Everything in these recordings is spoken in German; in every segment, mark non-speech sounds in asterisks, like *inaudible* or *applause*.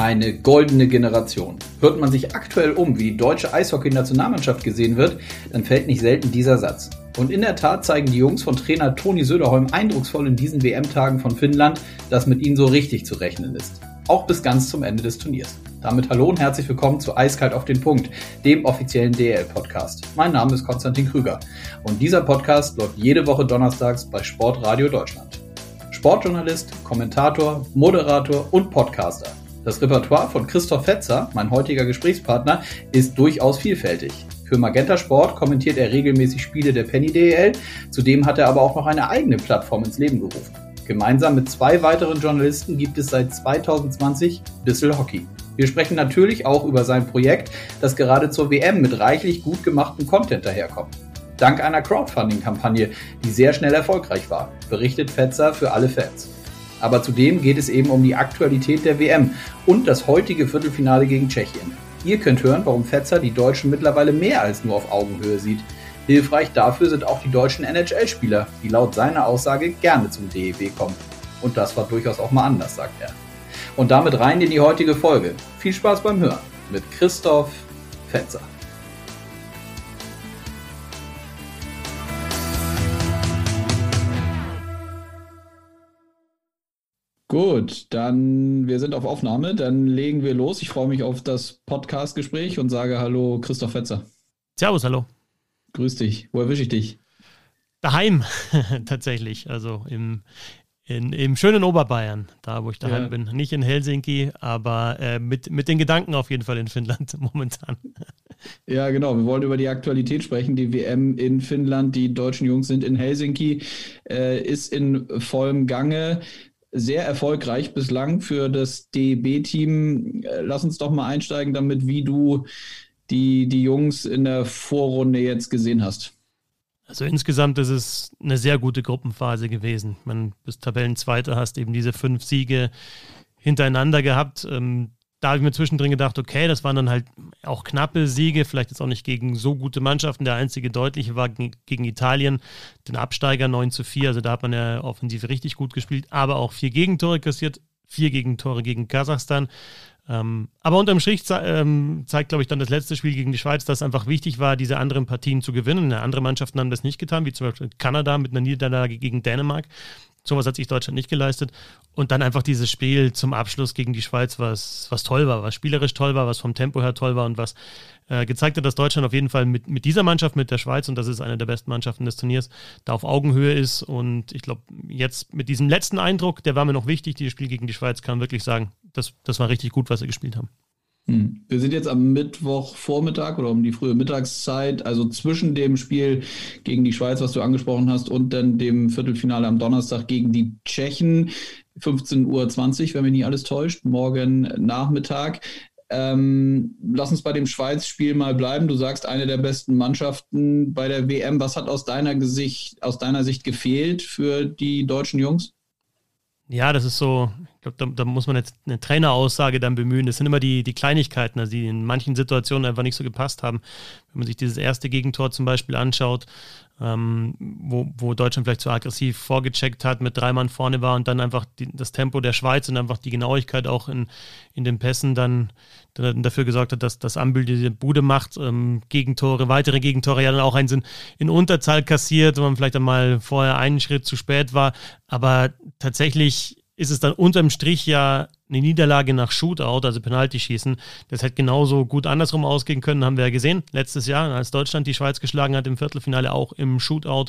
Eine goldene Generation. Hört man sich aktuell um, wie die deutsche Eishockey-Nationalmannschaft gesehen wird, dann fällt nicht selten dieser Satz. Und in der Tat zeigen die Jungs von Trainer Toni Söderholm eindrucksvoll in diesen WM-Tagen von Finnland, dass mit ihnen so richtig zu rechnen ist. Auch bis ganz zum Ende des Turniers. Damit hallo und herzlich willkommen zu Eiskalt auf den Punkt, dem offiziellen DL-Podcast. Mein Name ist Konstantin Krüger und dieser Podcast läuft jede Woche donnerstags bei Sportradio Deutschland. Sportjournalist, Kommentator, Moderator und Podcaster. Das Repertoire von Christoph Fetzer, mein heutiger Gesprächspartner, ist durchaus vielfältig. Für Magenta Sport kommentiert er regelmäßig Spiele der Penny DEL. Zudem hat er aber auch noch eine eigene Plattform ins Leben gerufen. Gemeinsam mit zwei weiteren Journalisten gibt es seit 2020 Bissel Hockey. Wir sprechen natürlich auch über sein Projekt, das gerade zur WM mit reichlich gut gemachtem Content daherkommt. Dank einer Crowdfunding-Kampagne, die sehr schnell erfolgreich war, berichtet Fetzer für alle Fans. Aber zudem geht es eben um die Aktualität der WM und das heutige Viertelfinale gegen Tschechien. Ihr könnt hören, warum Fetzer die Deutschen mittlerweile mehr als nur auf Augenhöhe sieht. Hilfreich dafür sind auch die deutschen NHL-Spieler, die laut seiner Aussage gerne zum DEW kommen. Und das war durchaus auch mal anders, sagt er. Und damit rein in die heutige Folge. Viel Spaß beim Hören mit Christoph Fetzer. Gut, dann wir sind auf Aufnahme, dann legen wir los. Ich freue mich auf das Podcast-Gespräch und sage Hallo, Christoph Fetzer. Servus, hallo. Grüß dich. Wo erwische ich dich? Daheim, *laughs* tatsächlich. Also im, in, im schönen Oberbayern, da wo ich daheim ja. bin. Nicht in Helsinki, aber äh, mit, mit den Gedanken auf jeden Fall in Finnland *laughs* momentan. Ja, genau. Wir wollen über die Aktualität sprechen. Die WM in Finnland, die deutschen Jungs sind in Helsinki, äh, ist in vollem Gange sehr erfolgreich bislang für das DEB-Team. Äh, lass uns doch mal einsteigen damit, wie du die, die Jungs in der Vorrunde jetzt gesehen hast. Also insgesamt ist es eine sehr gute Gruppenphase gewesen. Man bis Tabellenzweiter hast eben diese fünf Siege hintereinander gehabt. Ähm, da habe ich mir zwischendrin gedacht, okay, das waren dann halt auch knappe Siege, vielleicht jetzt auch nicht gegen so gute Mannschaften. Der einzige deutliche war gegen Italien, den Absteiger 9 zu 4. Also da hat man ja offensiv richtig gut gespielt, aber auch vier Gegentore kassiert, vier Gegentore gegen Kasachstan. Ähm, aber unterm Strich ze ähm, zeigt, glaube ich, dann das letzte Spiel gegen die Schweiz, dass es einfach wichtig war, diese anderen Partien zu gewinnen. Andere Mannschaften haben das nicht getan, wie zum Beispiel Kanada mit einer Niederlage gegen Dänemark. Sowas hat sich Deutschland nicht geleistet. Und dann einfach dieses Spiel zum Abschluss gegen die Schweiz, was, was toll war, was spielerisch toll war, was vom Tempo her toll war und was äh, gezeigt hat, dass Deutschland auf jeden Fall mit, mit dieser Mannschaft, mit der Schweiz, und das ist eine der besten Mannschaften des Turniers, da auf Augenhöhe ist. Und ich glaube, jetzt mit diesem letzten Eindruck, der war mir noch wichtig, dieses Spiel gegen die Schweiz, kann man wirklich sagen, das, das war richtig gut, was sie gespielt haben. Hm. Wir sind jetzt am Mittwochvormittag oder um die frühe Mittagszeit, also zwischen dem Spiel gegen die Schweiz, was du angesprochen hast, und dann dem Viertelfinale am Donnerstag gegen die Tschechen. 15.20 Uhr, wenn mich nicht alles täuscht, morgen Nachmittag. Ähm, lass uns bei dem Schweiz-Spiel mal bleiben. Du sagst, eine der besten Mannschaften bei der WM. Was hat aus deiner, Gesicht, aus deiner Sicht gefehlt für die deutschen Jungs? Ja, das ist so, ich glaube, da, da, muss man jetzt eine Traineraussage dann bemühen. Das sind immer die, die Kleinigkeiten, also die in manchen Situationen einfach nicht so gepasst haben. Wenn man sich dieses erste Gegentor zum Beispiel anschaut, ähm, wo, wo Deutschland vielleicht zu aggressiv vorgecheckt hat, mit drei Mann vorne war und dann einfach die, das Tempo der Schweiz und einfach die Genauigkeit auch in, in den Pässen dann, dann dafür gesorgt hat, dass das Ambül diese Bude macht, ähm, Gegentore, weitere Gegentore ja dann auch einen sind in Unterzahl kassiert, wo man vielleicht einmal vorher einen Schritt zu spät war, aber tatsächlich ist es dann unterm Strich ja eine Niederlage nach Shootout, also Penalty-Schießen. Das hätte genauso gut andersrum ausgehen können, haben wir ja gesehen. Letztes Jahr, als Deutschland die Schweiz geschlagen hat im Viertelfinale, auch im Shootout.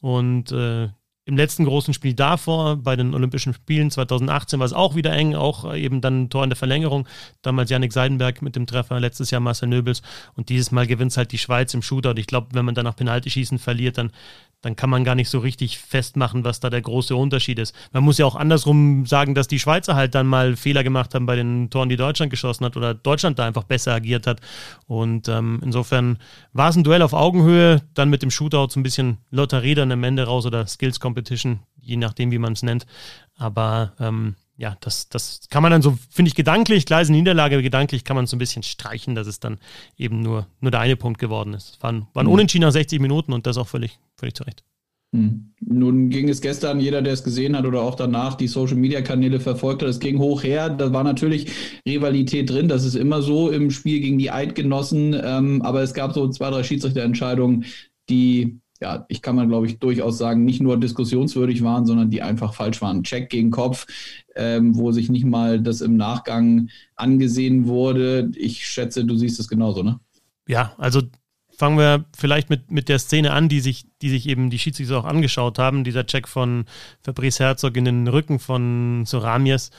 Und äh, im letzten großen Spiel davor, bei den Olympischen Spielen 2018, war es auch wieder eng, auch eben dann ein Tor in der Verlängerung. Damals Yannick Seidenberg mit dem Treffer, letztes Jahr Marcel Nöbels. Und dieses Mal gewinnt es halt die Schweiz im Shootout. Ich glaube, wenn man dann nach Penaltyschießen verliert, dann, dann kann man gar nicht so richtig festmachen, was da der große Unterschied ist. Man muss ja auch andersrum sagen, dass die Schweizer halt dann mal Fehler gemacht haben bei den Toren, die Deutschland geschossen hat oder Deutschland da einfach besser agiert hat. Und ähm, insofern war es ein Duell auf Augenhöhe, dann mit dem Shootout so ein bisschen Lotterie dann am Ende raus oder Skills Competition, je nachdem, wie man es nennt. Aber ähm, ja, das, das kann man dann so, finde ich, gedanklich, klar ist eine Niederlage, gedanklich kann man so ein bisschen streichen, dass es dann eben nur, nur der eine Punkt geworden ist. Es waren, waren mhm. unentschieden nach 60 Minuten und das auch völlig, völlig zu Recht. Hm. Nun ging es gestern, jeder, der es gesehen hat oder auch danach die Social-Media-Kanäle verfolgt hat, es ging hoch her. Da war natürlich Rivalität drin. Das ist immer so im Spiel gegen die Eidgenossen. Ähm, aber es gab so zwei, drei Schiedsrichterentscheidungen, die, ja, ich kann man, glaube ich, durchaus sagen, nicht nur diskussionswürdig waren, sondern die einfach falsch waren. Check gegen Kopf, ähm, wo sich nicht mal das im Nachgang angesehen wurde. Ich schätze, du siehst es genauso, ne? Ja, also fangen wir vielleicht mit, mit der Szene an, die sich, die sich eben die Schiedsrichter auch angeschaut haben. Dieser Check von Fabrice Herzog in den Rücken von Soramies,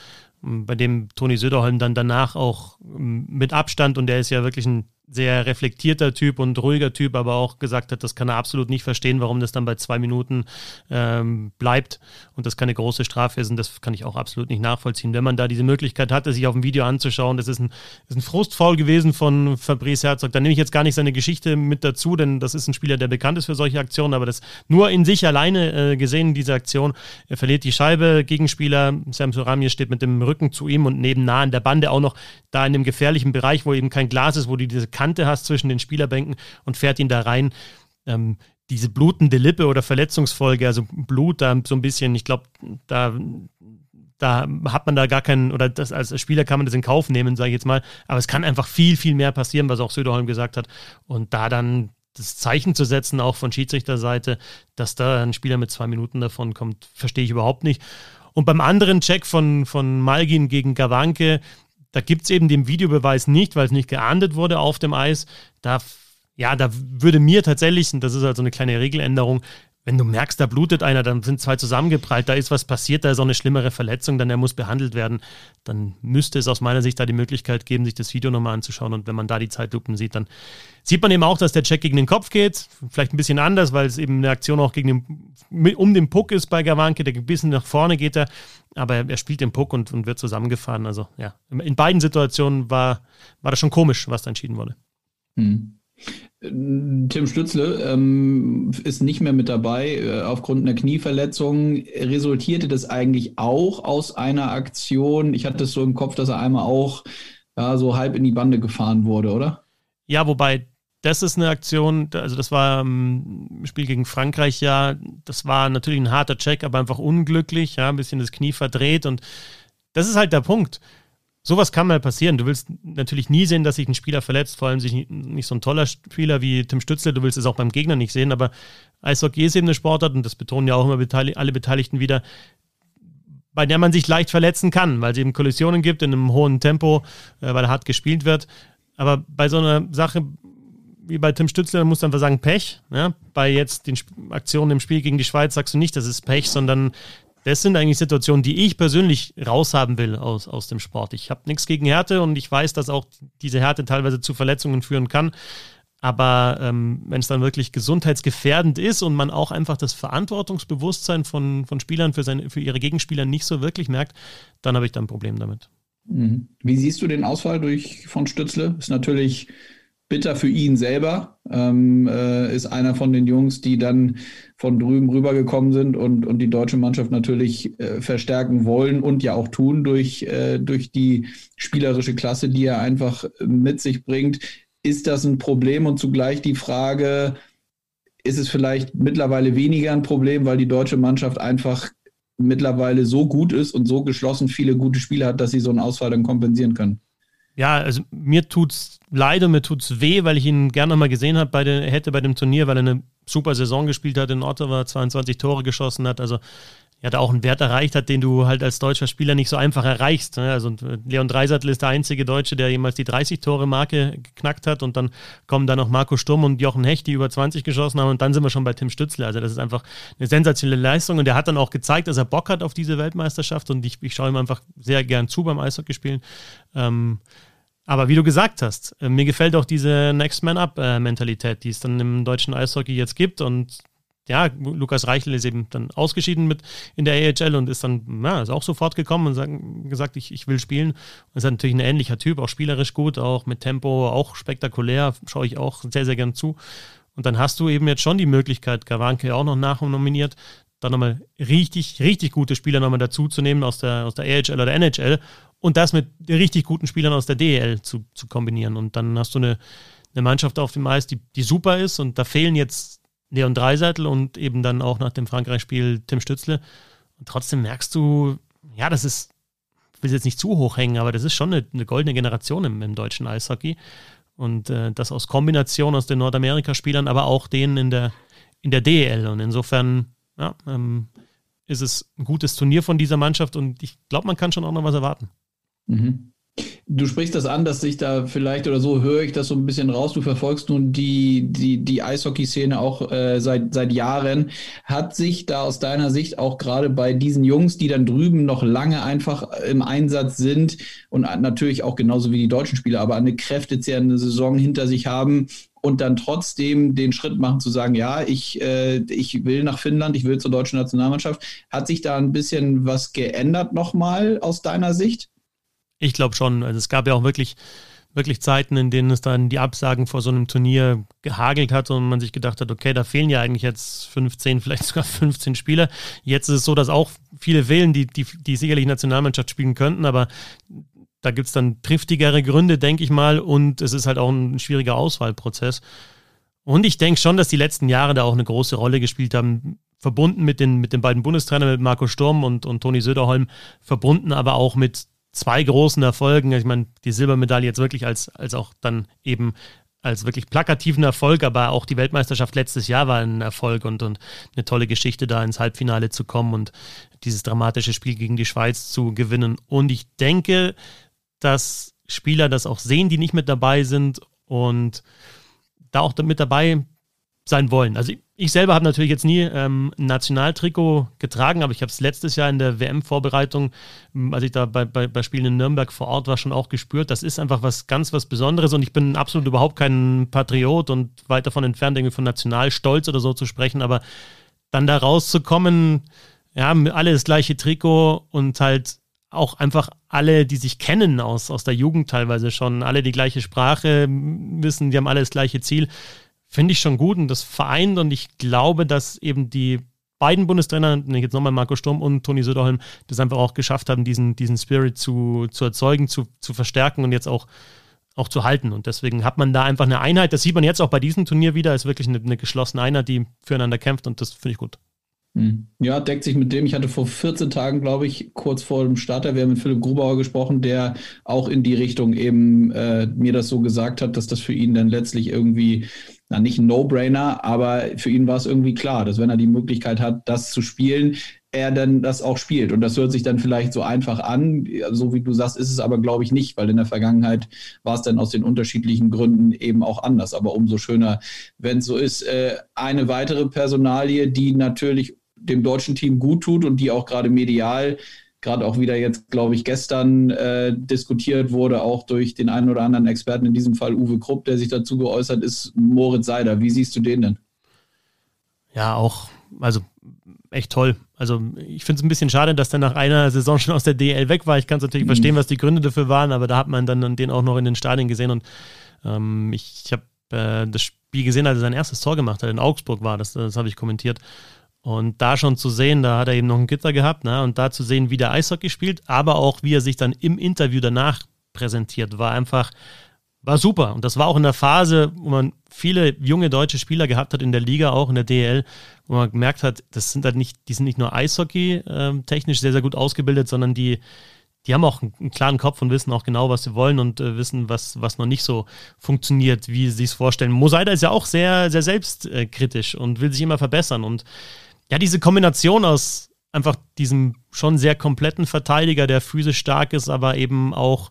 bei dem Toni Söderholm dann danach auch ähm, mit Abstand, und der ist ja wirklich ein sehr reflektierter Typ und ruhiger Typ, aber auch gesagt hat, das kann er absolut nicht verstehen, warum das dann bei zwei Minuten ähm, bleibt und das keine große Strafe ist. Und das kann ich auch absolut nicht nachvollziehen. Wenn man da diese Möglichkeit hatte, sich auf ein Video anzuschauen, das ist ein, ist ein Frustfaul gewesen von Fabrice Herzog. Da nehme ich jetzt gar nicht seine Geschichte mit dazu, denn das ist ein Spieler, der bekannt ist für solche Aktionen, aber das nur in sich alleine äh, gesehen, diese Aktion. Er verliert die Scheibe, Gegenspieler, Sam Soramier steht mit dem Rücken zu ihm und nebennah an der Bande auch noch da in dem gefährlichen Bereich, wo eben kein Glas ist, wo die diese Kante hast zwischen den Spielerbänken und fährt ihn da rein. Ähm, diese blutende Lippe oder Verletzungsfolge, also Blut da so ein bisschen, ich glaube, da, da hat man da gar keinen, oder das als Spieler kann man das in Kauf nehmen, sage ich jetzt mal. Aber es kann einfach viel, viel mehr passieren, was auch Söderholm gesagt hat. Und da dann das Zeichen zu setzen, auch von Schiedsrichterseite, dass da ein Spieler mit zwei Minuten davon kommt, verstehe ich überhaupt nicht. Und beim anderen Check von, von Malgin gegen Gawanke, da gibt es eben den Videobeweis nicht, weil es nicht geahndet wurde auf dem Eis. Da, ja, da würde mir tatsächlich, und das ist halt so eine kleine Regeländerung, wenn du merkst, da blutet einer, dann sind zwei zusammengeprallt, da ist was passiert, da ist auch eine schlimmere Verletzung, dann er muss behandelt werden, dann müsste es aus meiner Sicht da die Möglichkeit geben, sich das Video nochmal anzuschauen und wenn man da die Zeitlupen sieht, dann sieht man eben auch, dass der Check gegen den Kopf geht, vielleicht ein bisschen anders, weil es eben eine Aktion auch gegen den, um den Puck ist bei Gawanke, der ein bisschen nach vorne geht er, aber er, spielt den Puck und, und, wird zusammengefahren, also ja, in beiden Situationen war, war das schon komisch, was da entschieden wurde. Hm. Tim Stützle ähm, ist nicht mehr mit dabei äh, aufgrund einer Knieverletzung. Resultierte das eigentlich auch aus einer Aktion? Ich hatte es so im Kopf, dass er einmal auch ja, so halb in die Bande gefahren wurde, oder? Ja, wobei das ist eine Aktion, also das war im Spiel gegen Frankreich ja, das war natürlich ein harter Check, aber einfach unglücklich, ja, ein bisschen das Knie verdreht und das ist halt der Punkt sowas kann mal passieren. Du willst natürlich nie sehen, dass sich ein Spieler verletzt, vor allem sich nicht so ein toller Spieler wie Tim Stützle. Du willst es auch beim Gegner nicht sehen, aber Eishockey ist eben eine Sportart und das betonen ja auch immer alle Beteiligten wieder, bei der man sich leicht verletzen kann, weil es eben Kollisionen gibt in einem hohen Tempo, äh, weil hart gespielt wird. Aber bei so einer Sache wie bei Tim Stützle, muss du einfach sagen Pech. Ja? Bei jetzt den Aktionen im Spiel gegen die Schweiz sagst du nicht, das ist Pech, sondern das sind eigentlich Situationen, die ich persönlich raushaben will aus, aus dem Sport. Ich habe nichts gegen Härte und ich weiß, dass auch diese Härte teilweise zu Verletzungen führen kann. Aber ähm, wenn es dann wirklich gesundheitsgefährdend ist und man auch einfach das Verantwortungsbewusstsein von, von Spielern für, seine, für ihre Gegenspieler nicht so wirklich merkt, dann habe ich da ein Problem damit. Mhm. Wie siehst du den Ausfall durch von Stützle? Ist natürlich bitter für ihn selber. Ähm, äh, ist einer von den Jungs, die dann von drüben rübergekommen sind und, und die deutsche Mannschaft natürlich äh, verstärken wollen und ja auch tun durch, äh, durch die spielerische Klasse, die er einfach mit sich bringt. Ist das ein Problem und zugleich die Frage, ist es vielleicht mittlerweile weniger ein Problem, weil die deutsche Mannschaft einfach mittlerweile so gut ist und so geschlossen viele gute Spiele hat, dass sie so einen Ausfall dann kompensieren können? Ja, also mir tut's leid und mir tut's weh, weil ich ihn gerne mal gesehen habe bei den, hätte bei dem Turnier, weil er eine super Saison gespielt hat in Ottawa, 22 Tore geschossen hat. Also ja, da auch einen Wert erreicht hat, den du halt als deutscher Spieler nicht so einfach erreichst. Ne? Also Leon Dreisattel ist der einzige Deutsche, der jemals die 30-Tore-Marke geknackt hat und dann kommen da noch Marco Sturm und Jochen Hecht, die über 20 geschossen haben und dann sind wir schon bei Tim Stützle. Also das ist einfach eine sensationelle Leistung und der hat dann auch gezeigt, dass er Bock hat auf diese Weltmeisterschaft und ich, ich schaue ihm einfach sehr gern zu beim Eishockey spielen. Ähm, aber wie du gesagt hast, äh, mir gefällt auch diese Next Man Up-Mentalität, äh, die es dann im deutschen Eishockey jetzt gibt. Und ja, Lukas Reichel ist eben dann ausgeschieden mit in der AHL und ist dann, ja, ist auch sofort gekommen und gesagt, ich, ich will spielen. Und ist natürlich ein ähnlicher Typ, auch spielerisch gut, auch mit Tempo, auch spektakulär, schaue ich auch sehr, sehr gern zu. Und dann hast du eben jetzt schon die Möglichkeit, Gawanke auch noch nachnominiert, da nochmal richtig, richtig gute Spieler nochmal dazuzunehmen aus der, aus der AHL oder NHL und das mit richtig guten Spielern aus der DEL zu, zu kombinieren. Und dann hast du eine, eine Mannschaft auf dem Eis, die, die super ist und da fehlen jetzt Leon Dreiseitel und eben dann auch nach dem Frankreich-Spiel Tim Stützle. Und trotzdem merkst du, ja, das ist, ich will jetzt nicht zu hoch hängen, aber das ist schon eine, eine goldene Generation im, im, deutschen Eishockey. Und äh, das aus Kombination aus den Nordamerika-Spielern, aber auch denen in der, in der DEL. Und insofern, ja, ähm, ist es ein gutes Turnier von dieser Mannschaft und ich glaube, man kann schon auch noch was erwarten. Mhm. Du sprichst das an, dass sich da vielleicht oder so höre ich das so ein bisschen raus. Du verfolgst nun die, die, die Eishockey-Szene auch äh, seit, seit Jahren. Hat sich da aus deiner Sicht auch gerade bei diesen Jungs, die dann drüben noch lange einfach im Einsatz sind und natürlich auch genauso wie die deutschen Spieler, aber eine kräftezehrende Saison hinter sich haben, und dann trotzdem den Schritt machen zu sagen, ja, ich, äh, ich will nach Finnland, ich will zur deutschen Nationalmannschaft. Hat sich da ein bisschen was geändert nochmal aus deiner Sicht? Ich glaube schon. Also es gab ja auch wirklich, wirklich Zeiten, in denen es dann die Absagen vor so einem Turnier gehagelt hat und man sich gedacht hat, okay, da fehlen ja eigentlich jetzt 15, vielleicht sogar 15 Spieler. Jetzt ist es so, dass auch viele fehlen, die, die, die sicherlich Nationalmannschaft spielen könnten, aber da gibt es dann triftigere Gründe, denke ich mal, und es ist halt auch ein schwieriger Auswahlprozess. Und ich denke schon, dass die letzten Jahre da auch eine große Rolle gespielt haben, verbunden mit den, mit den beiden Bundestrainern, mit Marco Sturm und, und Toni Söderholm, verbunden aber auch mit zwei großen Erfolgen. Ich meine, die Silbermedaille jetzt wirklich als, als auch dann eben als wirklich plakativen Erfolg, aber auch die Weltmeisterschaft letztes Jahr war ein Erfolg und, und eine tolle Geschichte, da ins Halbfinale zu kommen und dieses dramatische Spiel gegen die Schweiz zu gewinnen. Und ich denke, dass Spieler das auch sehen, die nicht mit dabei sind und da auch mit dabei sein wollen. Also ich selber habe natürlich jetzt nie ähm, ein Nationaltrikot getragen, aber ich habe es letztes Jahr in der WM-Vorbereitung, ähm, als ich da bei, bei, bei, Spielen in Nürnberg vor Ort war, schon auch gespürt. Das ist einfach was ganz was Besonderes und ich bin absolut überhaupt kein Patriot und weit davon entfernt, irgendwie von Nationalstolz oder so zu sprechen, aber dann da rauszukommen, ja, alle das gleiche Trikot und halt auch einfach alle, die sich kennen aus, aus der Jugend teilweise schon, alle die gleiche Sprache wissen, die haben alle das gleiche Ziel, finde ich schon gut und das vereint und ich glaube, dass eben die beiden Bundestrainer, jetzt nochmal Marco Sturm und Toni Söderholm, das einfach auch geschafft haben, diesen, diesen Spirit zu, zu erzeugen, zu, zu verstärken und jetzt auch, auch zu halten. Und deswegen hat man da einfach eine Einheit. Das sieht man jetzt auch bei diesem Turnier wieder, ist wirklich eine, eine geschlossene Einheit, die füreinander kämpft und das finde ich gut. Hm. Ja, deckt sich mit dem. Ich hatte vor 14 Tagen, glaube ich, kurz vor dem Starter, wir haben mit Philipp Grubauer gesprochen, der auch in die Richtung eben äh, mir das so gesagt hat, dass das für ihn dann letztlich irgendwie, na nicht ein No-Brainer, aber für ihn war es irgendwie klar, dass wenn er die Möglichkeit hat, das zu spielen, er dann das auch spielt. Und das hört sich dann vielleicht so einfach an. So wie du sagst, ist es aber, glaube ich, nicht, weil in der Vergangenheit war es dann aus den unterschiedlichen Gründen eben auch anders. Aber umso schöner, wenn es so ist. Äh, eine weitere Personalie, die natürlich dem deutschen Team gut tut und die auch gerade medial, gerade auch wieder jetzt, glaube ich, gestern äh, diskutiert wurde, auch durch den einen oder anderen Experten, in diesem Fall Uwe Krupp, der sich dazu geäußert ist, Moritz Seider. Wie siehst du den denn? Ja, auch, also echt toll. Also ich finde es ein bisschen schade, dass der nach einer Saison schon aus der DL weg war. Ich kann es natürlich mhm. verstehen, was die Gründe dafür waren, aber da hat man dann den auch noch in den Stadien gesehen und ähm, ich, ich habe äh, das Spiel gesehen, als er sein erstes Tor gemacht hat. In Augsburg war das, das habe ich kommentiert. Und da schon zu sehen, da hat er eben noch ein Gitter gehabt, ne? und da zu sehen, wie der Eishockey spielt, aber auch wie er sich dann im Interview danach präsentiert, war einfach, war super. Und das war auch in der Phase, wo man viele junge deutsche Spieler gehabt hat in der Liga, auch in der DL, wo man gemerkt hat, das sind halt nicht, die sind nicht nur Eishockey äh, technisch sehr, sehr gut ausgebildet, sondern die, die haben auch einen, klaren Kopf und wissen auch genau, was sie wollen und äh, wissen, was, was noch nicht so funktioniert, wie sie es vorstellen. Mosaida ist ja auch sehr, sehr selbstkritisch und will sich immer verbessern und ja, diese Kombination aus einfach diesem schon sehr kompletten Verteidiger, der physisch stark ist, aber eben auch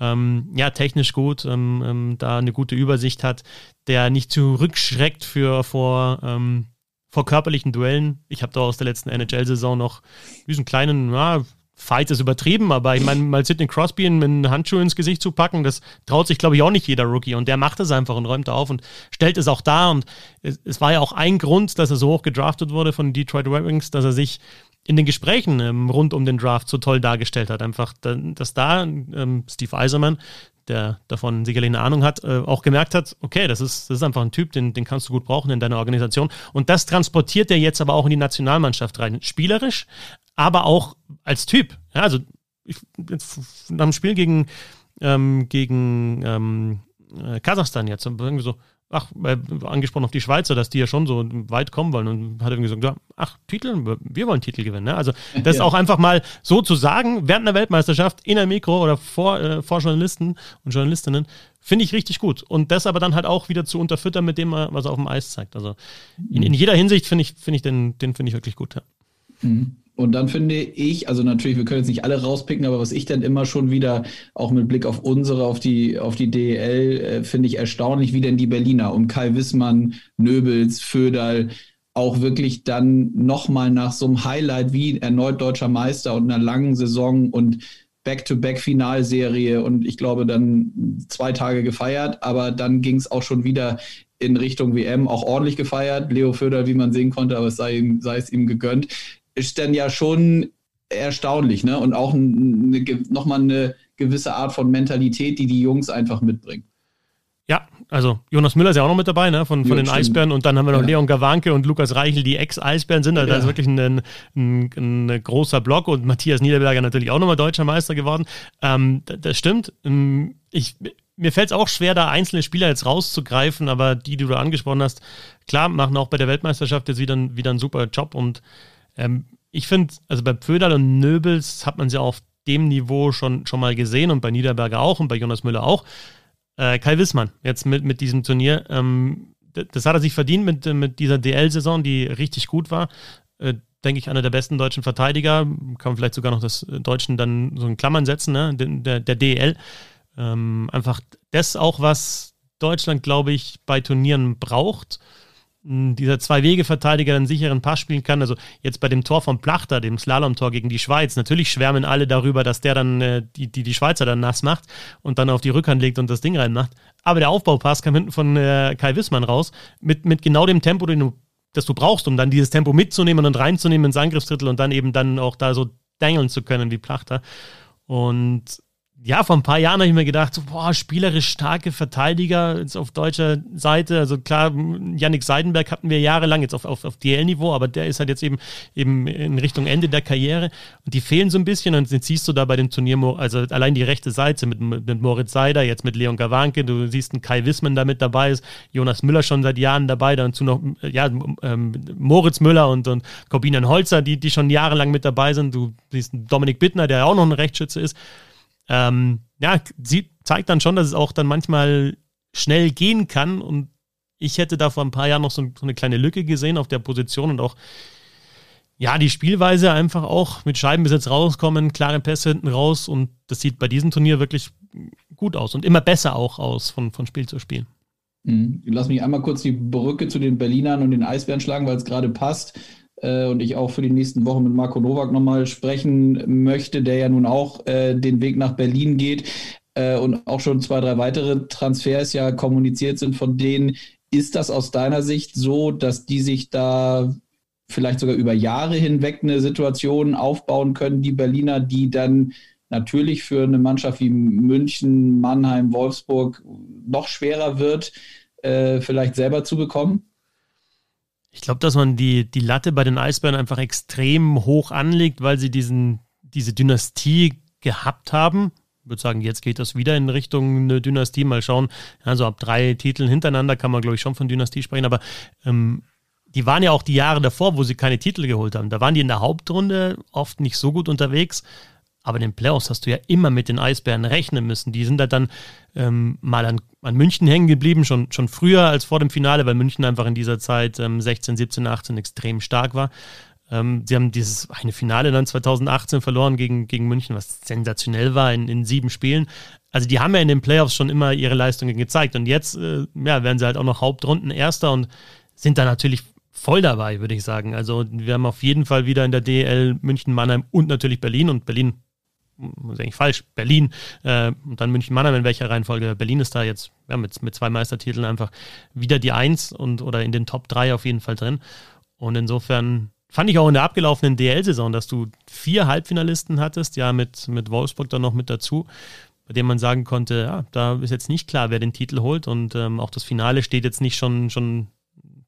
ähm, ja, technisch gut, ähm, ähm, da eine gute Übersicht hat, der nicht zurückschreckt für, vor, ähm, vor körperlichen Duellen. Ich habe da aus der letzten NHL-Saison noch diesen kleinen, ja, Fight ist übertrieben, aber ich meine, mal Sidney Crosby mit einem Handschuh ins Gesicht zu packen, das traut sich, glaube ich, auch nicht jeder Rookie. Und der macht es einfach und räumt auf und stellt es auch da. Und es, es, war ja auch ein Grund, dass er so hoch gedraftet wurde von Detroit Red Wings, dass er sich in den Gesprächen ähm, rund um den Draft so toll dargestellt hat. Einfach, dass da ähm, Steve Eiserman, der davon sicherlich eine Ahnung hat, äh, auch gemerkt hat, okay, das ist, das ist einfach ein Typ, den, den kannst du gut brauchen in deiner Organisation. Und das transportiert er jetzt aber auch in die Nationalmannschaft rein. Spielerisch, aber auch als Typ. Ja, also ich, nach dem Spiel gegen, ähm, gegen ähm, äh, Kasachstan jetzt, irgendwie so, ach, äh, angesprochen auf die Schweizer, dass die ja schon so weit kommen wollen und hat irgendwie gesagt, ja, ach, Titel, wir wollen Titel gewinnen. Ne? Also *laughs* das ja. auch einfach mal so zu sagen, während einer Weltmeisterschaft in einem Mikro oder vor, äh, vor Journalisten und Journalistinnen, finde ich richtig gut. Und das aber dann halt auch wieder zu unterfüttern mit dem, was er auf dem Eis zeigt. Also in, in jeder Hinsicht finde ich, finde ich den, den finde ich wirklich gut. Ja. Mhm. Und dann finde ich, also natürlich, wir können jetzt nicht alle rauspicken, aber was ich dann immer schon wieder, auch mit Blick auf unsere, auf die, auf die DEL, äh, finde ich erstaunlich, wie denn die Berliner um Kai Wissmann, Nöbels, Föderl, auch wirklich dann nochmal nach so einem Highlight wie erneut deutscher Meister und einer langen Saison und Back-to-Back-Finalserie und ich glaube dann zwei Tage gefeiert, aber dann ging es auch schon wieder in Richtung WM, auch ordentlich gefeiert. Leo Föder, wie man sehen konnte, aber es sei, ihm, sei es ihm gegönnt ist dann ja schon erstaunlich, ne? Und auch eine, nochmal eine gewisse Art von Mentalität, die die Jungs einfach mitbringen. Ja, also Jonas Müller ist ja auch noch mit dabei, ne? Von, von ja, den stimmt. Eisbären und dann haben wir noch ja. Leon Gawanke und Lukas Reichel, die Ex-Eisbären sind. Also ja. da ist wirklich ein, ein, ein, großer Block und Matthias Niederberger natürlich auch nochmal deutscher Meister geworden. Ähm, das stimmt. Ähm, ich, mir fällt es auch schwer, da einzelne Spieler jetzt rauszugreifen, aber die, die du angesprochen hast, klar, machen auch bei der Weltmeisterschaft jetzt wieder, wieder einen super Job und ähm, ich finde, also bei Pföderl und Nöbels hat man sie auf dem Niveau schon, schon mal gesehen und bei Niederberger auch und bei Jonas Müller auch. Äh, Kai Wissmann jetzt mit, mit diesem Turnier, ähm, das hat er sich verdient mit, mit dieser DL-Saison, die richtig gut war. Äh, denke ich, einer der besten deutschen Verteidiger. Kann man vielleicht sogar noch das Deutschen dann so in Klammern setzen, ne? der, der DL. Ähm, einfach das auch, was Deutschland, glaube ich, bei Turnieren braucht dieser Zwei-Wege-Verteidiger einen sicheren Pass spielen kann. Also jetzt bei dem Tor von Plachter, dem Slalom-Tor gegen die Schweiz, natürlich schwärmen alle darüber, dass der dann äh, die, die, die Schweizer dann nass macht und dann auf die Rückhand legt und das Ding reinmacht. Aber der Aufbaupass kam hinten von äh, Kai Wissmann raus, mit, mit genau dem Tempo, den du, das du brauchst, um dann dieses Tempo mitzunehmen und reinzunehmen ins Angriffsdrittel und dann eben dann auch da so dangeln zu können wie Plachter. Und ja, vor ein paar Jahren habe ich mir gedacht, so, boah, spielerisch starke Verteidiger jetzt auf deutscher Seite. Also klar, Yannick Seidenberg hatten wir jahrelang jetzt auf, auf, auf DL-Niveau, aber der ist halt jetzt eben, eben in Richtung Ende der Karriere. Und die fehlen so ein bisschen. Und jetzt siehst du da bei dem Turnier, also allein die rechte Seite mit, mit Moritz Seider, jetzt mit Leon Gawanke, du siehst einen Kai Wissmann da mit dabei ist, Jonas Müller schon seit Jahren dabei, dazu noch ja, ähm, Moritz Müller und, und Corbinian Holzer, die, die schon jahrelang mit dabei sind. Du siehst Dominik Bittner, der auch noch ein Rechtsschütze ist ähm, ja, sie zeigt dann schon, dass es auch dann manchmal schnell gehen kann. Und ich hätte da vor ein paar Jahren noch so, so eine kleine Lücke gesehen auf der Position und auch ja, die Spielweise einfach auch mit Scheibenbesitz rauskommen, klare Pässe hinten raus und das sieht bei diesem Turnier wirklich gut aus und immer besser auch aus von, von Spiel zu Spiel. Mhm. Lass mich einmal kurz die Brücke zu den Berlinern und den Eisbären schlagen, weil es gerade passt äh, und ich auch für die nächsten Wochen mit Marco Nowak nochmal sprechen möchte, der ja nun auch äh, den Weg nach Berlin geht äh, und auch schon zwei, drei weitere Transfers ja kommuniziert sind von denen. Ist das aus deiner Sicht so, dass die sich da vielleicht sogar über Jahre hinweg eine Situation aufbauen können, die Berliner, die dann natürlich für eine Mannschaft wie München, Mannheim, Wolfsburg noch schwerer wird, äh, vielleicht selber zu bekommen? Ich glaube, dass man die, die Latte bei den Eisbären einfach extrem hoch anlegt, weil sie diesen, diese Dynastie gehabt haben. Ich würde sagen, jetzt geht das wieder in Richtung eine Dynastie. Mal schauen. Also ab drei Titeln hintereinander kann man, glaube ich, schon von Dynastie sprechen. Aber ähm, die waren ja auch die Jahre davor, wo sie keine Titel geholt haben. Da waren die in der Hauptrunde oft nicht so gut unterwegs. Aber in den Playoffs hast du ja immer mit den Eisbären rechnen müssen. Die sind da dann ähm, mal an, an, München hängen geblieben, schon, schon früher als vor dem Finale, weil München einfach in dieser Zeit ähm, 16, 17, 18 extrem stark war. Ähm, sie haben dieses eine Finale dann 2018 verloren gegen, gegen München, was sensationell war in, in sieben Spielen. Also die haben ja in den Playoffs schon immer ihre Leistungen gezeigt. Und jetzt äh, ja, werden sie halt auch noch Hauptrunden Erster und sind da natürlich voll dabei, würde ich sagen. Also wir haben auf jeden Fall wieder in der DL München, Mannheim und natürlich Berlin. Und Berlin das ist eigentlich falsch, Berlin äh, und dann München-Mannheim in welcher Reihenfolge. Berlin ist da jetzt ja, mit, mit zwei Meistertiteln einfach wieder die Eins und oder in den Top 3 auf jeden Fall drin. Und insofern fand ich auch in der abgelaufenen DL-Saison, dass du vier Halbfinalisten hattest, ja, mit, mit Wolfsburg dann noch mit dazu, bei dem man sagen konnte, ja, da ist jetzt nicht klar, wer den Titel holt und ähm, auch das Finale steht jetzt nicht schon, schon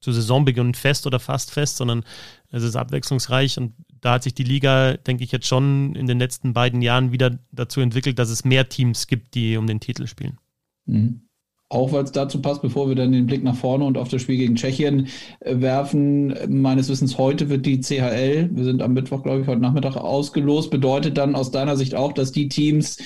zu Saisonbeginn fest oder fast fest, sondern es ist abwechslungsreich und da hat sich die Liga, denke ich, jetzt schon in den letzten beiden Jahren wieder dazu entwickelt, dass es mehr Teams gibt, die um den Titel spielen. Mhm. auch weil es dazu passt, bevor wir dann den Blick nach vorne und auf das Spiel gegen Tschechien äh, werfen. Meines Wissens heute wird die CHL, wir sind am Mittwoch, glaube ich, heute Nachmittag ausgelost. Bedeutet dann aus deiner Sicht auch, dass die Teams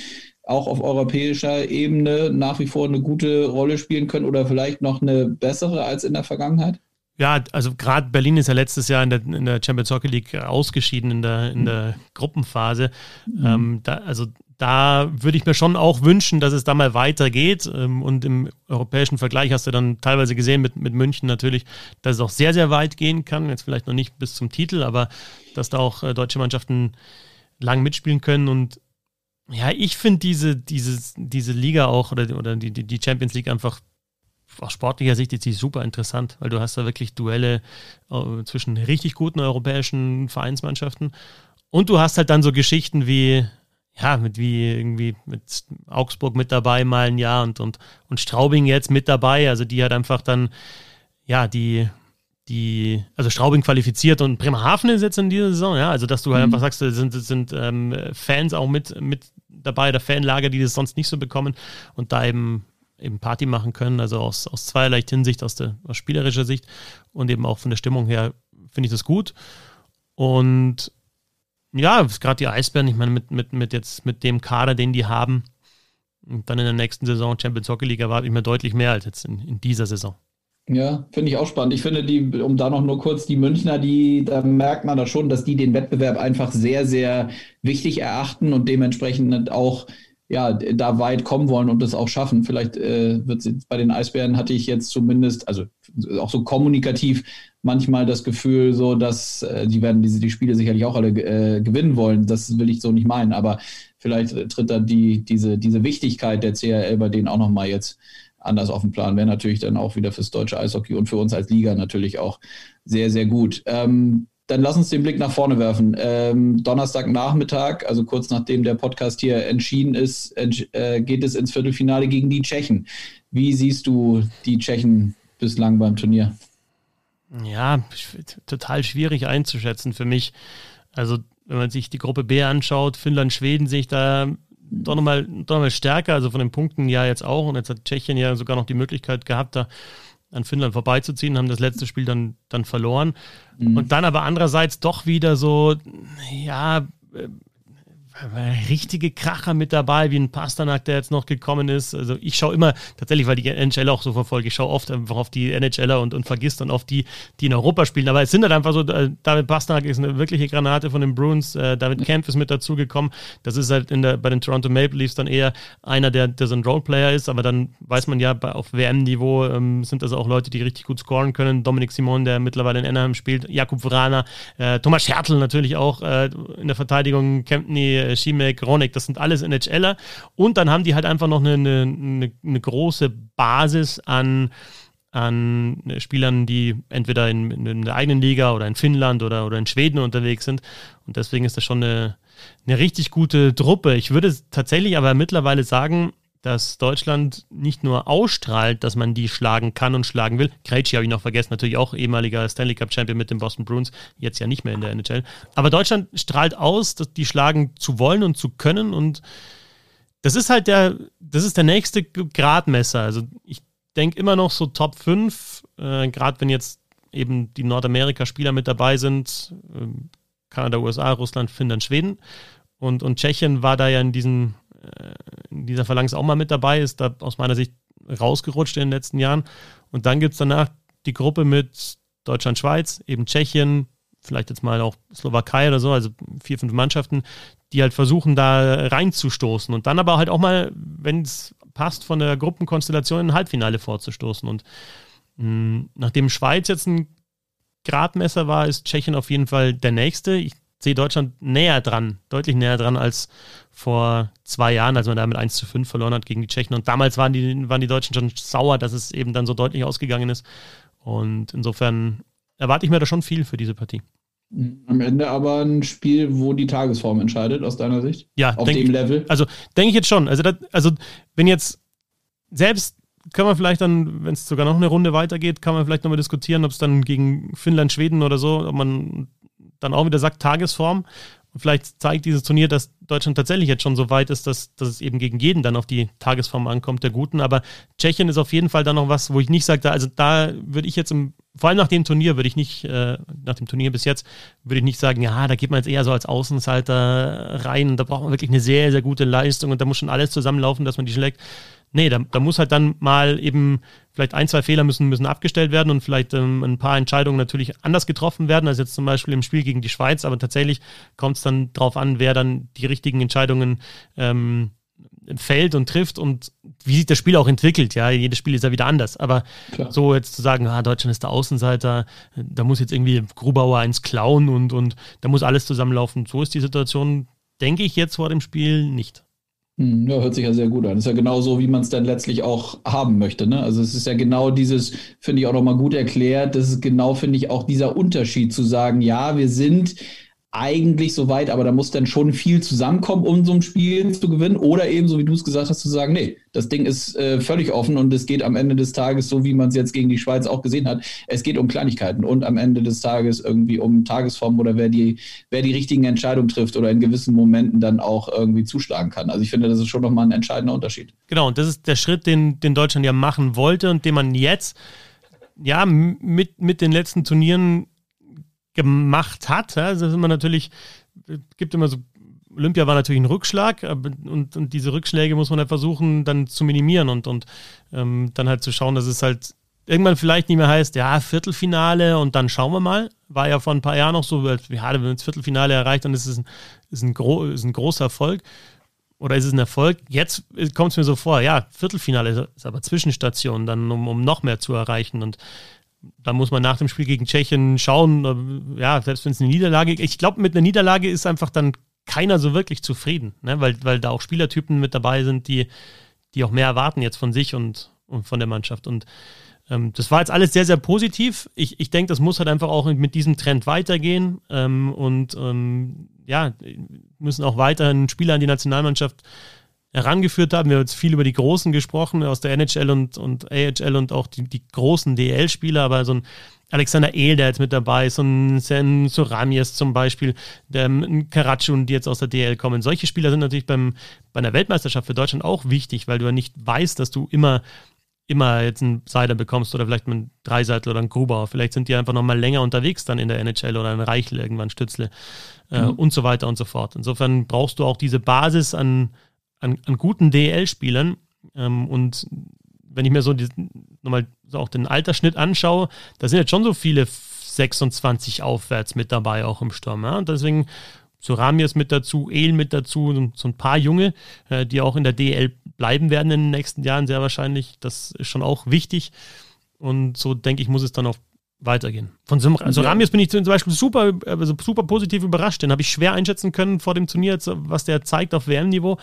auch auf europäischer Ebene nach wie vor eine gute Rolle spielen können oder vielleicht noch eine bessere als in der Vergangenheit? Ja, also gerade Berlin ist ja letztes Jahr in der, in der Champions Hockey League ausgeschieden in der, in der Gruppenphase. Mhm. Ähm, da, also da würde ich mir schon auch wünschen, dass es da mal weitergeht. Ähm, und im europäischen Vergleich hast du dann teilweise gesehen mit, mit München natürlich, dass es auch sehr, sehr weit gehen kann. Jetzt vielleicht noch nicht bis zum Titel, aber dass da auch äh, deutsche Mannschaften lang mitspielen können. Und ja, ich finde diese, diese, diese Liga auch oder, oder die, die Champions League einfach aus sportlicher Sicht ist sie super interessant, weil du hast da wirklich Duelle äh, zwischen richtig guten europäischen Vereinsmannschaften und du hast halt dann so Geschichten wie ja, mit wie irgendwie mit Augsburg mit dabei mal ein Jahr und, und, und Straubing jetzt mit dabei. Also die hat einfach dann, ja, die, die, also Straubing qualifiziert und Bremerhaven ist jetzt in dieser Saison, ja. Also dass du halt mhm. einfach sagst, da sind, sind ähm, Fans auch mit, mit dabei, der Fanlager, die das sonst nicht so bekommen und da eben eben Party machen können, also aus, aus zweierlei Hinsicht, aus der aus spielerischer Sicht und eben auch von der Stimmung her finde ich das gut. Und ja, gerade die Eisbären, ich meine, mit, mit, mit jetzt mit dem Kader, den die haben, und dann in der nächsten Saison Champions Hockey League erwarte ich mir deutlich mehr als jetzt in, in dieser Saison. Ja, finde ich auch spannend. Ich finde die, um da noch nur kurz die Münchner, die, da merkt man da schon, dass die den Wettbewerb einfach sehr, sehr wichtig erachten und dementsprechend auch ja, da weit kommen wollen und das auch schaffen. Vielleicht äh, wird es bei den Eisbären hatte ich jetzt zumindest, also auch so kommunikativ manchmal das Gefühl, so dass äh, die werden diese die Spiele sicherlich auch alle äh, gewinnen wollen. Das will ich so nicht meinen, aber vielleicht tritt da die diese diese Wichtigkeit der CRL bei denen auch noch mal jetzt anders auf den Plan. Wäre natürlich dann auch wieder fürs deutsche Eishockey und für uns als Liga natürlich auch sehr sehr gut. Ähm, dann lass uns den Blick nach vorne werfen. Ähm, Donnerstagnachmittag, also kurz nachdem der Podcast hier entschieden ist, äh, geht es ins Viertelfinale gegen die Tschechen. Wie siehst du die Tschechen bislang beim Turnier? Ja, total schwierig einzuschätzen für mich. Also, wenn man sich die Gruppe B anschaut, Finnland, Schweden, sehe ich da doch nochmal noch stärker, also von den Punkten ja jetzt auch. Und jetzt hat Tschechien ja sogar noch die Möglichkeit gehabt, da an Finnland vorbeizuziehen, haben das letzte Spiel dann, dann verloren. Mhm. Und dann aber andererseits doch wieder so, ja, äh, richtige Kracher mit dabei, wie ein Pasternak, der jetzt noch gekommen ist. Also ich schaue immer, tatsächlich, weil die NHL auch so verfolge, ich schaue oft einfach auf die NHLer und, und vergisst dann oft die, die in Europa spielen. Aber es sind halt einfach so, äh, David Pasternak ist eine wirkliche Granate von den Bruins, äh, David Kempf ist mit dazugekommen. Das ist halt in der, bei den Toronto Maple Leafs dann eher einer, der, der so ein Roleplayer ist, aber dann weiß man ja, bei, auf WM-Niveau ähm, sind das auch Leute, die richtig gut scoren können. Dominik Simon, der mittlerweile in Anaheim spielt, Jakub Vrana, äh, Thomas Schertl natürlich auch äh, in der Verteidigung, Kempney, äh, Schimek, Ronek, das sind alles NHLer. Und dann haben die halt einfach noch eine, eine, eine große Basis an, an Spielern, die entweder in, in, der eigenen Liga oder in Finnland oder, oder in Schweden unterwegs sind. Und deswegen ist das schon eine, eine richtig gute Truppe. Ich würde tatsächlich aber mittlerweile sagen, dass Deutschland nicht nur ausstrahlt, dass man die schlagen kann und schlagen will. Krejci habe ich noch vergessen, natürlich auch ehemaliger Stanley Cup Champion mit den Boston Bruins, jetzt ja nicht mehr in der NHL. Aber Deutschland strahlt aus, dass die schlagen zu wollen und zu können und das ist halt der, das ist der nächste Gradmesser. Also ich denke immer noch so Top 5, äh, gerade wenn jetzt eben die Nordamerika-Spieler mit dabei sind, äh, Kanada, USA, Russland, Finnland, Schweden. Und, und Tschechien war da ja in diesen in dieser Phalanx auch mal mit dabei, ist da aus meiner Sicht rausgerutscht in den letzten Jahren. Und dann gibt es danach die Gruppe mit Deutschland, Schweiz, eben Tschechien, vielleicht jetzt mal auch Slowakei oder so, also vier, fünf Mannschaften, die halt versuchen, da reinzustoßen und dann aber halt auch mal, wenn es passt, von der Gruppenkonstellation in ein Halbfinale vorzustoßen. Und mh, hm, nachdem Schweiz jetzt ein Gradmesser war, ist Tschechien auf jeden Fall der nächste. Ich sehe Deutschland näher dran, deutlich näher dran als vor zwei Jahren, als man da mit 1 zu 5 verloren hat gegen die Tschechen. Und damals waren die, waren die Deutschen schon sauer, dass es eben dann so deutlich ausgegangen ist. Und insofern erwarte ich mir da schon viel für diese Partie. Am Ende aber ein Spiel, wo die Tagesform entscheidet, aus deiner Sicht? Ja, auf dem Level? Also denke ich jetzt schon. Also, das, also wenn jetzt selbst können wir vielleicht dann, wenn es sogar noch eine Runde weitergeht, kann man vielleicht nochmal diskutieren, ob es dann gegen Finnland, Schweden oder so, ob man dann auch wieder sagt Tagesform. vielleicht zeigt dieses Turnier, dass Deutschland tatsächlich jetzt schon so weit ist, dass, dass es eben gegen jeden dann auf die Tagesform ankommt, der Guten. Aber Tschechien ist auf jeden Fall dann noch was, wo ich nicht sage, also da würde ich jetzt im, vor allem nach dem Turnier würde ich nicht, äh, nach dem Turnier bis jetzt, würde ich nicht sagen, ja, da geht man jetzt eher so als Außenseiter rein und da braucht man wirklich eine sehr, sehr gute Leistung und da muss schon alles zusammenlaufen, dass man die schlägt. Nee, da, da muss halt dann mal eben vielleicht ein, zwei Fehler müssen, müssen abgestellt werden und vielleicht ähm, ein paar Entscheidungen natürlich anders getroffen werden, als jetzt zum Beispiel im Spiel gegen die Schweiz. Aber tatsächlich kommt es dann darauf an, wer dann die richtigen Entscheidungen ähm, fällt und trifft und wie sich das Spiel auch entwickelt. Ja, jedes Spiel ist ja wieder anders. Aber Klar. so jetzt zu sagen, ah, Deutschland ist der Außenseiter, da muss jetzt irgendwie Grubauer eins klauen und, und da muss alles zusammenlaufen. So ist die Situation, denke ich, jetzt vor dem Spiel nicht. Hm, ja, hört sich ja sehr gut an. Ist ja genau so, wie man es dann letztlich auch haben möchte. Ne? Also es ist ja genau dieses, finde ich auch nochmal gut erklärt, das ist genau, finde ich, auch dieser Unterschied zu sagen, ja, wir sind eigentlich so weit, aber da muss dann schon viel zusammenkommen, um so ein Spiel zu gewinnen. Oder eben, so wie du es gesagt hast, zu sagen, nee, das Ding ist äh, völlig offen und es geht am Ende des Tages, so wie man es jetzt gegen die Schweiz auch gesehen hat, es geht um Kleinigkeiten und am Ende des Tages irgendwie um Tagesform oder wer die, wer die richtigen Entscheidungen trifft oder in gewissen Momenten dann auch irgendwie zuschlagen kann. Also ich finde, das ist schon nochmal ein entscheidender Unterschied. Genau, und das ist der Schritt, den, den Deutschland ja machen wollte und den man jetzt ja mit, mit den letzten Turnieren gemacht hat. Ja, das ist immer natürlich, gibt immer so, Olympia war natürlich ein Rückschlag und, und diese Rückschläge muss man halt versuchen dann zu minimieren und, und ähm, dann halt zu schauen, dass es halt irgendwann vielleicht nicht mehr heißt, ja, Viertelfinale und dann schauen wir mal. War ja vor ein paar Jahren noch so, ja, wenn man das Viertelfinale erreicht, dann ist es ein, ist ein, gro ist ein großer Erfolg. Oder ist es ein Erfolg? Jetzt kommt es mir so vor, ja, Viertelfinale ist aber Zwischenstation, dann um, um noch mehr zu erreichen. Und da muss man nach dem Spiel gegen Tschechien schauen, ja, selbst wenn es eine Niederlage Ich glaube, mit einer Niederlage ist einfach dann keiner so wirklich zufrieden, ne? weil, weil da auch Spielertypen mit dabei sind, die, die auch mehr erwarten jetzt von sich und, und von der Mannschaft. Und ähm, das war jetzt alles sehr, sehr positiv. Ich, ich denke, das muss halt einfach auch mit diesem Trend weitergehen. Ähm, und ähm, ja, müssen auch weiterhin Spieler an die Nationalmannschaft herangeführt haben. Wir haben jetzt viel über die Großen gesprochen, aus der NHL und, und AHL und auch die, die großen DL-Spieler, aber so ein Alexander Ehl, der jetzt mit dabei ist, so ein Sen Soramies zum Beispiel, der, ein Karatschun, die jetzt aus der DL kommen. Solche Spieler sind natürlich beim, bei einer Weltmeisterschaft für Deutschland auch wichtig, weil du ja nicht weißt, dass du immer immer jetzt einen Seider bekommst oder vielleicht einen Dreiseitel oder einen Grubauer. Vielleicht sind die einfach noch mal länger unterwegs dann in der NHL oder ein Reichel irgendwann, Stützle äh, mhm. und so weiter und so fort. Insofern brauchst du auch diese Basis an, an, an guten DL-Spielern. Ähm, und wenn ich mir so die, nochmal so auch den Altersschnitt anschaue, da sind jetzt schon so viele 26 aufwärts mit dabei, auch im Sturm. Ja? Und deswegen so Ramiers mit dazu, El mit dazu, so ein paar Junge, äh, die auch in der DL bleiben werden in den nächsten Jahren, sehr wahrscheinlich. Das ist schon auch wichtig. Und so denke ich, muss es dann auch weitergehen. Von so, also ja. Ramius bin ich zum Beispiel super, also super positiv überrascht. Den habe ich schwer einschätzen können vor dem Turnier, was der zeigt auf WM-Niveau.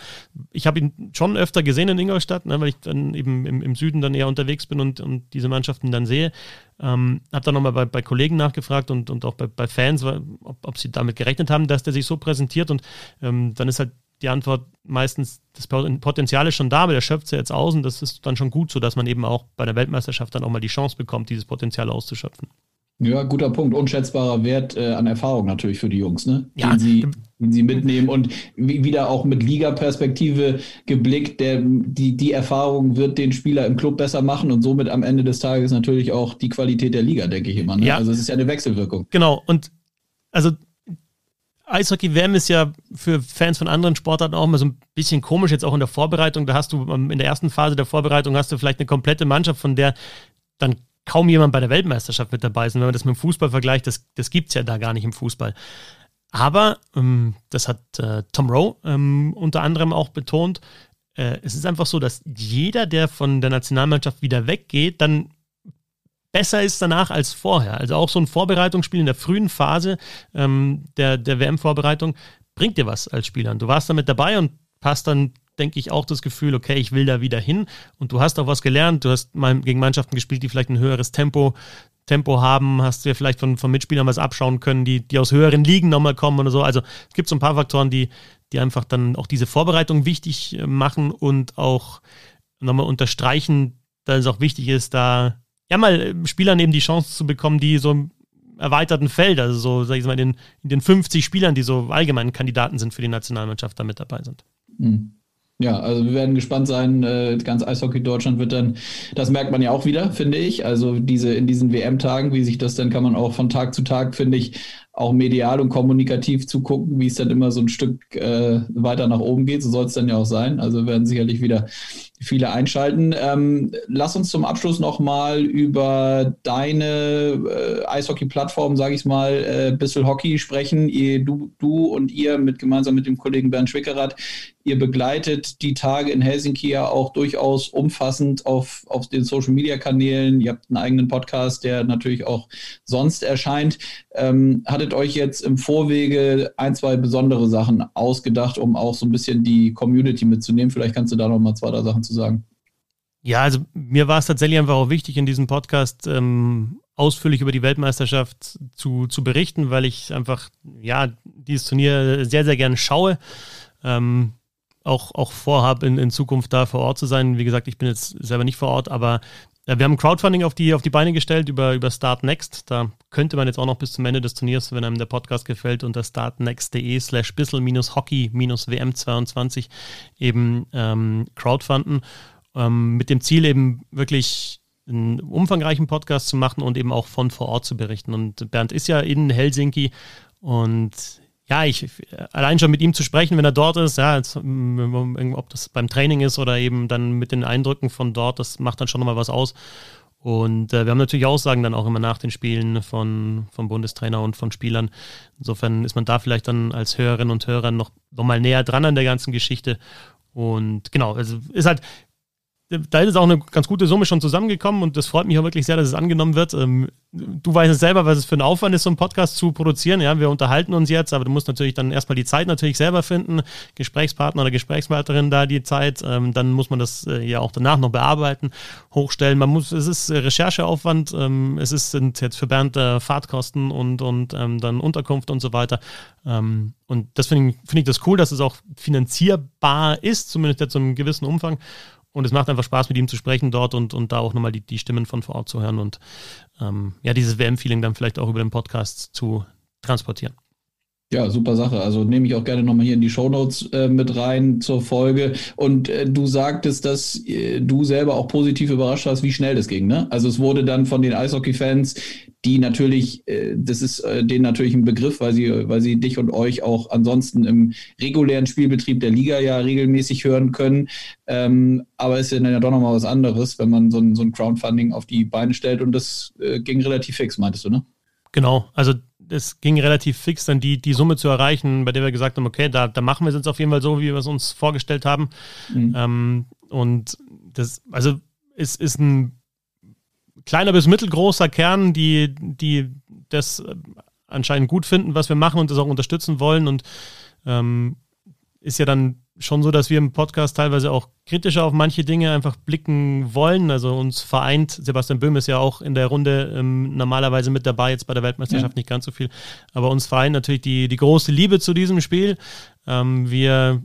Ich habe ihn schon öfter gesehen in Ingolstadt, ne, weil ich dann eben im, im, Süden dann eher unterwegs bin und, und diese Mannschaften dann sehe. Ähm, habe dann nochmal bei, bei Kollegen nachgefragt und, und auch bei, bei Fans, ob, ob sie damit gerechnet haben, dass der sich so präsentiert. Und ähm, dann ist halt die Antwort meistens, das Potenzial ist schon da, aber der schöpft es ja jetzt aus und das ist dann schon gut, so dass man eben auch bei der Weltmeisterschaft dann auch mal die Chance bekommt, dieses Potenzial auszuschöpfen. Ja, guter Punkt. Unschätzbarer Wert äh, an Erfahrung natürlich für die Jungs, ne? Ja. Den, sie, den sie mitnehmen und wie, wieder auch mit Liga-Perspektive geblickt, der, die, die Erfahrung wird den Spieler im Club besser machen und somit am Ende des Tages natürlich auch die Qualität der Liga, denke ich immer. Ne? Ja. Also es ist ja eine Wechselwirkung. Genau, und also Eishockey-WM ist ja für Fans von anderen Sportarten auch immer so ein bisschen komisch, jetzt auch in der Vorbereitung. Da hast du ähm, in der ersten Phase der Vorbereitung hast du vielleicht eine komplette Mannschaft, von der dann kaum jemand bei der Weltmeisterschaft mit dabei ist. Und wenn man das mit dem Fußball vergleicht, das, das gibt es ja da gar nicht im Fußball. Aber, ähm, das hat äh, Tom Rowe ähm, unter anderem auch betont, äh, es ist einfach so, dass jeder, der von der Nationalmannschaft wieder weggeht, dann besser ist danach als vorher. Also auch so ein Vorbereitungsspiel in der frühen Phase ähm, der, der WM-Vorbereitung bringt dir was als Spieler. Und du warst damit dabei und hast dann, denke ich, auch das Gefühl, okay, ich will da wieder hin. Und du hast auch was gelernt. Du hast mal gegen Mannschaften gespielt, die vielleicht ein höheres Tempo, Tempo haben, hast dir vielleicht von, von Mitspielern was abschauen können, die, die aus höheren Ligen nochmal kommen oder so. Also es gibt so ein paar Faktoren, die, die einfach dann auch diese Vorbereitung wichtig äh, machen und auch nochmal unterstreichen, dass es auch wichtig ist, da ja mal äh, Spielern eben die Chance zu bekommen, die so erweiterten Feld, also so, sag ich mal, in den, in den 50 Spielern, die so allgemein Kandidaten sind für die Nationalmannschaft, da mit dabei sind. Mhm. Ja, also wir werden gespannt sein. Äh, ganz Eishockey Deutschland wird dann, das merkt man ja auch wieder, finde ich. Also diese in diesen WM-Tagen, wie sich das dann kann man auch von Tag zu Tag, finde ich, auch medial und kommunikativ zu gucken, wie es dann immer so ein Stück äh, weiter nach oben geht. So soll es dann ja auch sein. Also werden sicherlich wieder viele einschalten. Ähm, lass uns zum Abschluss nochmal über deine äh, Eishockey-Plattform, sage ich mal, äh, Bissel Hockey sprechen. Ihr, du, du und ihr mit gemeinsam mit dem Kollegen Bernd Schwickerath, ihr begleitet die Tage in Helsinki ja auch durchaus umfassend auf, auf den Social-Media-Kanälen. Ihr habt einen eigenen Podcast, der natürlich auch sonst erscheint. Ähm, hattet euch jetzt im Vorwege ein, zwei besondere Sachen ausgedacht, um auch so ein bisschen die Community mitzunehmen? Vielleicht kannst du da noch mal zwei, drei Sachen zu sagen. Ja, also mir war es tatsächlich einfach auch wichtig, in diesem Podcast ähm, ausführlich über die Weltmeisterschaft zu, zu berichten, weil ich einfach, ja, dieses Turnier sehr, sehr gerne schaue. Ähm, auch, auch vorhabe, in, in Zukunft da vor Ort zu sein. Wie gesagt, ich bin jetzt selber nicht vor Ort, aber ja, wir haben Crowdfunding auf die, auf die Beine gestellt über, über Start Next. Da könnte man jetzt auch noch bis zum Ende des Turniers, wenn einem der Podcast gefällt, unter startnext.de slash bissel-hockey-wm22 eben ähm, crowdfunden. Ähm, mit dem Ziel eben wirklich einen umfangreichen Podcast zu machen und eben auch von vor Ort zu berichten. Und Bernd ist ja in Helsinki und ja, ich, allein schon mit ihm zu sprechen, wenn er dort ist, ja, jetzt, ähm, ob das beim Training ist oder eben dann mit den Eindrücken von dort, das macht dann schon nochmal was aus. Und äh, wir haben natürlich Aussagen dann auch immer nach den Spielen von, vom Bundestrainer und von Spielern. Insofern ist man da vielleicht dann als Hörerinnen und Hörer noch, noch mal näher dran an der ganzen Geschichte. Und genau, also ist halt, da ist auch eine ganz gute Summe schon zusammengekommen und das freut mich auch wirklich sehr, dass es angenommen wird. Ähm, du weißt es selber, was es für ein Aufwand ist, so einen Podcast zu produzieren. Ja, wir unterhalten uns jetzt, aber du musst natürlich dann erstmal die Zeit natürlich selber finden, Gesprächspartner oder Gesprächspartnerin da die Zeit. Ähm, dann muss man das äh, ja auch danach noch bearbeiten, hochstellen. Man muss, es ist Rechercheaufwand, ähm, es ist, sind jetzt für Bernd Fahrtkosten und, und dann Unterkunft und so weiter. und das finde ich, find ich das cool, dass es auch finanzierbar ist, zumindest jetzt zu einem gewissen Umfang. Und es macht einfach Spaß, mit ihm zu sprechen dort und, und da auch nochmal die, die Stimmen von vor Ort zu hören und ähm, ja, dieses WM-Feeling dann vielleicht auch über den Podcast zu transportieren. Ja, super Sache. Also nehme ich auch gerne nochmal hier in die Shownotes äh, mit rein zur Folge. Und äh, du sagtest, dass äh, du selber auch positiv überrascht hast, wie schnell das ging. Ne? Also es wurde dann von den Eishockey-Fans, die natürlich, äh, das ist äh, denen natürlich ein Begriff, weil sie, weil sie dich und euch auch ansonsten im regulären Spielbetrieb der Liga ja regelmäßig hören können. Ähm, aber es ist dann ja doch nochmal was anderes, wenn man so ein, so ein Crowdfunding auf die Beine stellt. Und das äh, ging relativ fix, meintest du, ne? Genau, also es ging relativ fix, dann die, die Summe zu erreichen, bei der wir gesagt haben, okay, da, da machen wir es jetzt auf jeden Fall so, wie wir es uns vorgestellt haben. Mhm. Ähm, und das, also es ist ein kleiner bis mittelgroßer Kern, die, die das anscheinend gut finden, was wir machen und das auch unterstützen wollen. Und ähm, ist ja dann schon so, dass wir im Podcast teilweise auch kritischer auf manche Dinge einfach blicken wollen. Also uns vereint, Sebastian Böhm ist ja auch in der Runde ähm, normalerweise mit dabei, jetzt bei der Weltmeisterschaft ja. nicht ganz so viel. Aber uns vereint natürlich die, die große Liebe zu diesem Spiel. Ähm, wir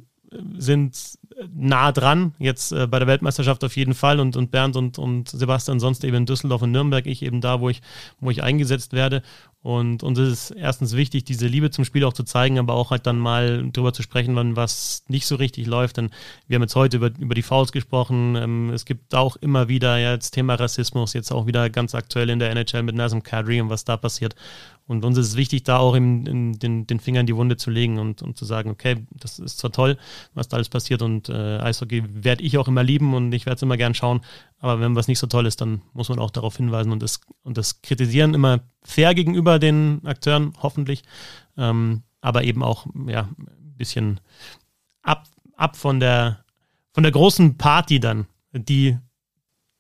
sind nah dran, jetzt äh, bei der Weltmeisterschaft auf jeden Fall und, und Bernd und, und Sebastian sonst eben in Düsseldorf und Nürnberg, ich eben da, wo ich, wo ich eingesetzt werde. Und uns ist es erstens wichtig, diese Liebe zum Spiel auch zu zeigen, aber auch halt dann mal drüber zu sprechen, wann was nicht so richtig läuft. Denn wir haben jetzt heute über, über die Fouls gesprochen. Ähm, es gibt auch immer wieder ja, jetzt Thema Rassismus, jetzt auch wieder ganz aktuell in der NHL mit Nazem Kadri und was da passiert. Und uns ist es wichtig, da auch in, in den, den Finger in die Wunde zu legen und, und zu sagen, okay, das ist zwar toll, was da alles passiert und äh, Eishockey werde ich auch immer lieben und ich werde es immer gern schauen, aber wenn was nicht so toll ist, dann muss man auch darauf hinweisen und das, und das kritisieren immer fair gegenüber den Akteuren, hoffentlich, ähm, aber eben auch ja, ein bisschen ab, ab von der von der großen Party dann, die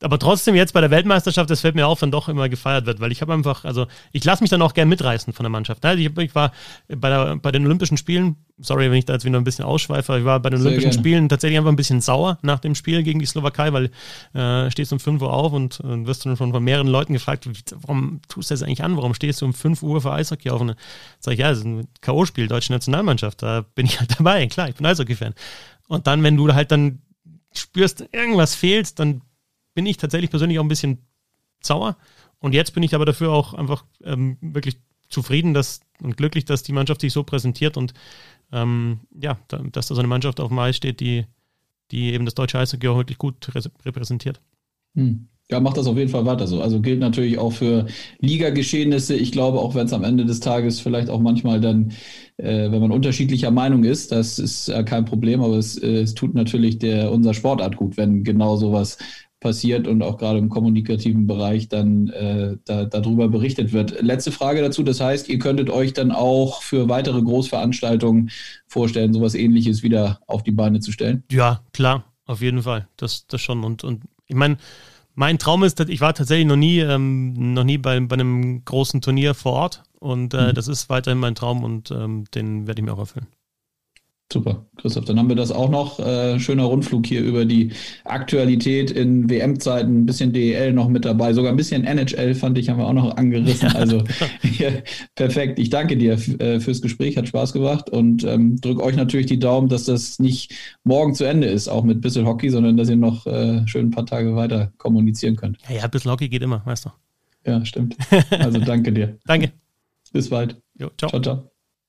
aber trotzdem jetzt bei der Weltmeisterschaft, das fällt mir auf, dann doch immer gefeiert wird, weil ich habe einfach, also ich lasse mich dann auch gern mitreißen von der Mannschaft. Ne? Ich, ich war bei, der, bei den Olympischen Spielen, sorry, wenn ich da jetzt wieder ein bisschen ausschweife, ich war bei den Sehr Olympischen gerne. Spielen tatsächlich einfach ein bisschen sauer nach dem Spiel gegen die Slowakei, weil äh, stehst um 5 Uhr auf und äh, wirst dann schon von mehreren Leuten gefragt, warum tust du das eigentlich an? Warum stehst du um 5 Uhr für Eishockey auf? Und dann sage ich, ja, das ist ein K.O.-Spiel, deutsche Nationalmannschaft, da bin ich halt *laughs* dabei, klar, ich bin Eishockey-Fan. Und dann, wenn du halt dann spürst, irgendwas fehlt, dann bin ich tatsächlich persönlich auch ein bisschen sauer. Und jetzt bin ich aber dafür auch einfach ähm, wirklich zufrieden dass, und glücklich, dass die Mannschaft sich so präsentiert und ähm, ja, dass da so eine Mannschaft auf dem Eis steht, die, die eben das deutsche Eishockey auch wirklich gut repräsentiert. Hm. Ja, macht das auf jeden Fall weiter so. Also gilt natürlich auch für Ligageschehnisse. Ich glaube, auch wenn es am Ende des Tages vielleicht auch manchmal dann, äh, wenn man unterschiedlicher Meinung ist, das ist äh, kein Problem, aber es, äh, es tut natürlich der unser Sportart gut, wenn genau sowas passiert und auch gerade im kommunikativen Bereich dann äh, da, darüber berichtet wird. Letzte Frage dazu, das heißt, ihr könntet euch dann auch für weitere Großveranstaltungen vorstellen, sowas ähnliches wieder auf die Beine zu stellen? Ja, klar, auf jeden Fall. Das, das schon. Und, und ich meine, mein Traum ist, dass ich war tatsächlich noch nie, ähm, noch nie bei, bei einem großen Turnier vor Ort und äh, mhm. das ist weiterhin mein Traum und ähm, den werde ich mir auch erfüllen. Super, Christoph. Dann haben wir das auch noch. Äh, schöner Rundflug hier über die Aktualität in WM-Zeiten. Ein bisschen DEL noch mit dabei. Sogar ein bisschen NHL fand ich, haben wir auch noch angerissen. Also *laughs* ja, perfekt. Ich danke dir äh, fürs Gespräch. Hat Spaß gemacht und ähm, drücke euch natürlich die Daumen, dass das nicht morgen zu Ende ist, auch mit Bissel Hockey, sondern dass ihr noch äh, schön ein paar Tage weiter kommunizieren könnt. Ja, ja, Bissel Hockey geht immer, weißt du. Ja, stimmt. *laughs* Also danke dir. danke. Bis bald. Jo, ciao. Ciao, ciao.